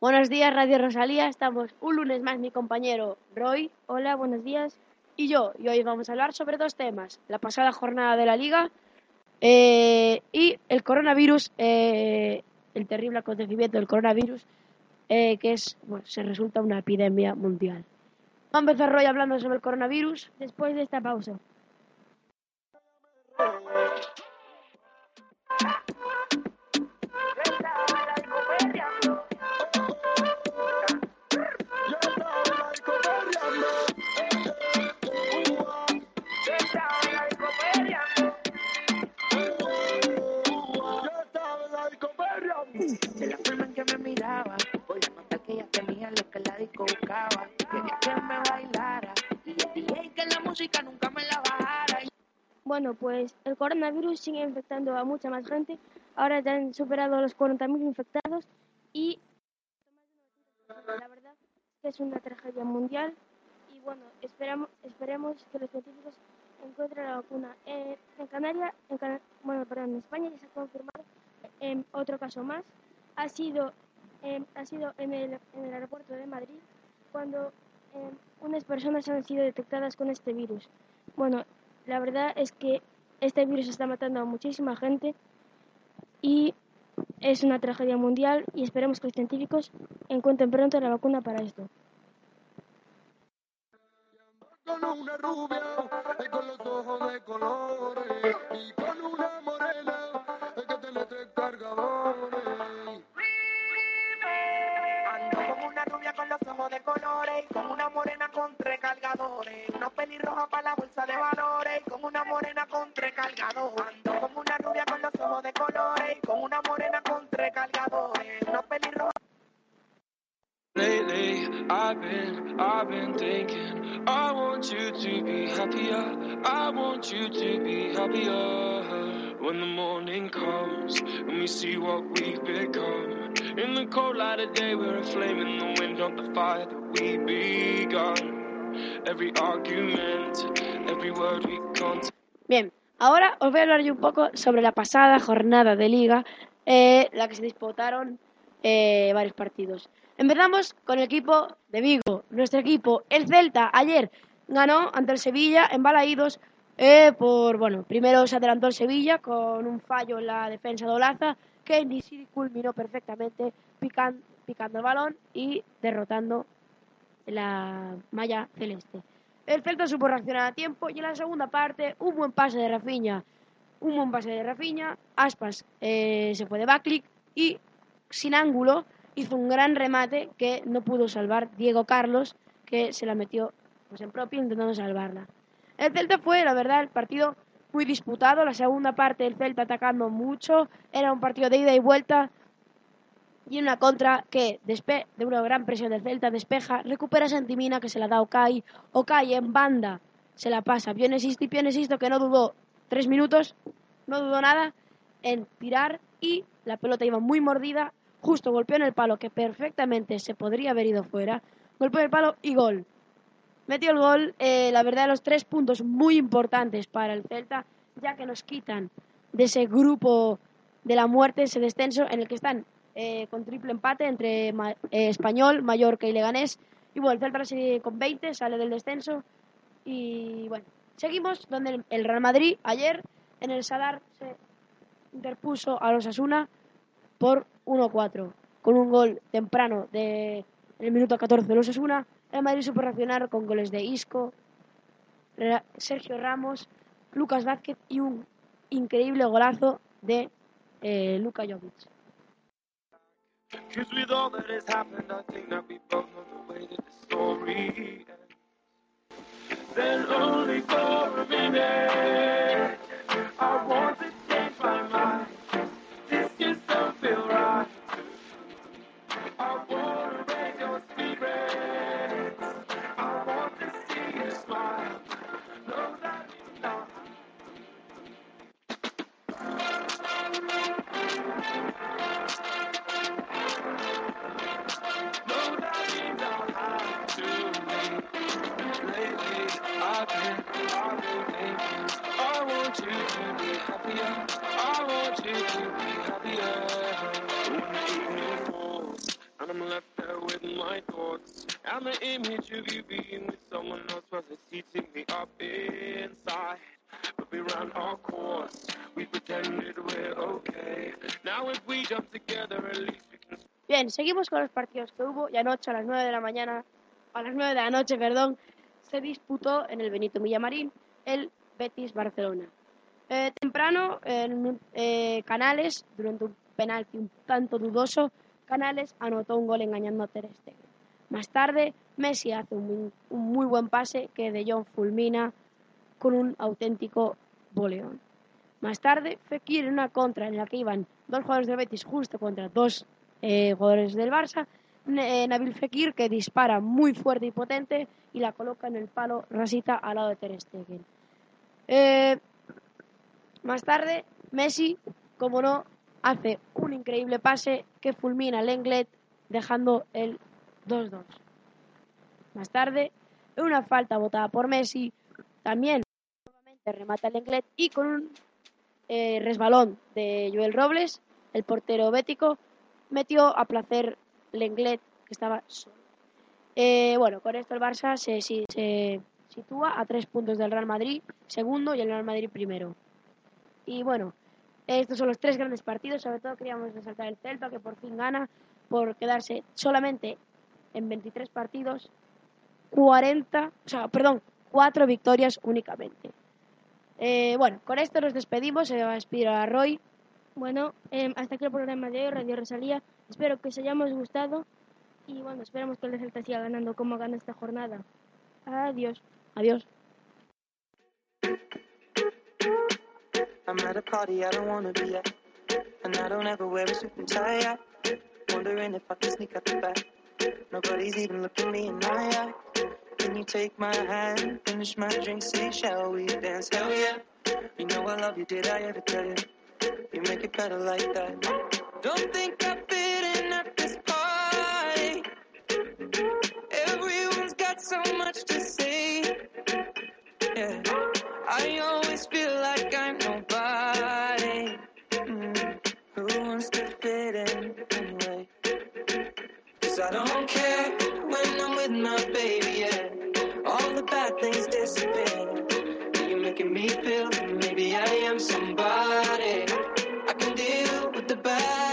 Buenos días, Radio Rosalía. Estamos un lunes más mi compañero Roy. Hola, buenos días. y yo. Y hoy vamos a hablar sobre dos temas. La pasada jornada de la liga eh, y el coronavirus, eh, el terrible acontecimiento del coronavirus, eh, que es, bueno, se resulta una epidemia mundial. Va a empezar Roy hablando sobre el coronavirus. Después de esta pausa. De la forma en. Bueno, pues el coronavirus sigue infectando a mucha más gente. Ahora ya han superado los 40.000 infectados y la verdad que es una tragedia mundial y bueno, esperemos que los científicos encuentren la vacuna. En Canarias, en Cana- bueno, en España ya se ha confirmado em, otro caso más. Ha sido, em, ha sido en, el, en el aeropuerto de Madrid cuando em, unas personas han sido detectadas con este virus. Bueno, la verdad es que este virus está matando a muchísima gente y es una tragedia mundial y esperemos que los científicos encuentren pronto la vacuna para esto. Y con una morena con tres cargadores. Unos pelirrojos para la bolsa de valores con una morena con tres cargadores. Ando con una rubia con los ojos de colores con una morena con tres cargadores. Unos pelirrojos Lately, I've been, I've been thinking. I want you to be happier. I want you to be happier. When the morning comes and we see what we've become. In the cold light of day, we're a in the wind of the fire that we begun. Every argument, every word we can't. Bien, ahora os voy a hablar un poco sobre la pasada jornada de liga, eh, la que se disputaron eh, varios partidos. Empezamos con el equipo de Vigo. Nuestro equipo, el Celta, ayer ganó ante el Sevilla en Balaídos. Eh, por, bueno, primero se adelantó el Sevilla con un fallo en la defensa de Olaza, que ni si culminó perfectamente pican- picando el balón y derrotando la malla celeste. El Celta supo reaccionar a tiempo y en la segunda parte un buen pase de Rafinha, un buen pase de Rafinha, Aspas eh, se fue de backlick y sin ángulo hizo un gran remate que no pudo salvar Diego Carlos, que se la metió pues, en propio intentando salvarla. El Celta fue, la verdad, el partido muy disputado, la segunda parte el Celta atacando mucho, era un partido de ida y vuelta y una contra que de una gran presión del Celta despeja, recupera Santimina que se la da Okai, Okai en banda se la pasa Pionesisto y Pionesisto que no dudó tres minutos, no dudó nada en tirar y la pelota iba muy mordida, justo golpeó en el palo que perfectamente se podría haber ido fuera, golpeó en el palo y gol. Metió el gol, eh, la verdad, los tres puntos muy importantes para el Celta, ya que nos quitan de ese grupo de la muerte, ese descenso en el que están eh, con triple empate entre Ma- eh, Español, Mallorca y Leganés. Y bueno, el Celta sigue con 20, sale del descenso. Y bueno, seguimos donde el, Real Madrid ayer en el Sadar se interpuso a los Asuna por 1-4 con un gol temprano de en el minuto 14 de los Asuna. El Madrid supo reaccionar con goles de Isco, Sergio Ramos, Lucas Vázquez y un increíble golazo de eh, Luka Jovic. Bien, seguimos con los partidos que hubo. Y anoche a las 9 de la mañana, a las 9 de la noche, perdón, se disputó en el Benito Villamarín el Betis Barcelona. Eh, temprano, en eh, Canales, durante un penalti un tanto dudoso, Canales anotó un gol engañando a Ter Stegen. Más tarde, Messi hace un, muy- buen pase que De Jong fulmina con un auténtico boleón. Más tarde, Fekir en una contra en la que iban dos jugadores del Betis justo contra dos eh, jugadores del Barça, Nabil Fekir que dispara muy fuerte y potente y la coloca en el palo rasita al lado de Ter Stegen. Eh, más tarde, Messi, como no, hace un increíble pase que fulmina al Englet dejando el 2-2. Más tarde, una falta votada por Messi, también nuevamente remata el Englet y con un eh, resbalón de Joel Robles, el portero bético, metió a placer Lenglet que estaba solo. Eh, bueno, con esto el Barça se, se sitúa a tres puntos del Real Madrid, segundo, y el Real Madrid primero. Y bueno, estos son los tres grandes partidos. Sobre todo queríamos resaltar el Celta, que por fin gana por quedarse solamente en 23 partidos, 40, o sea, perdón, 4 victorias únicamente. Eh, bueno, con esto nos despedimos. Se va a despedir a Roy. Bueno, em, hasta aquí el programa de hoy, Radio Rosalía. Espero que os hayamos gustado y bueno, esperamos que el Celta siga ganando como gana esta jornada. Adiós. Adiós. I'm at a party I don't wanna be at, and I don't ever wear a suit and tie. I wondering if I can sneak out the back. Nobody's even looking me in my eye. Can you take my hand, finish my drink, say, shall we dance? Hell yeah. You know I love you, did I ever tell you? You make it better like that. Don't think I fit Cause I don't care when I'm with my baby, yeah. All the bad things disappear. You're making me feel maybe I am somebody. I can deal with the bad.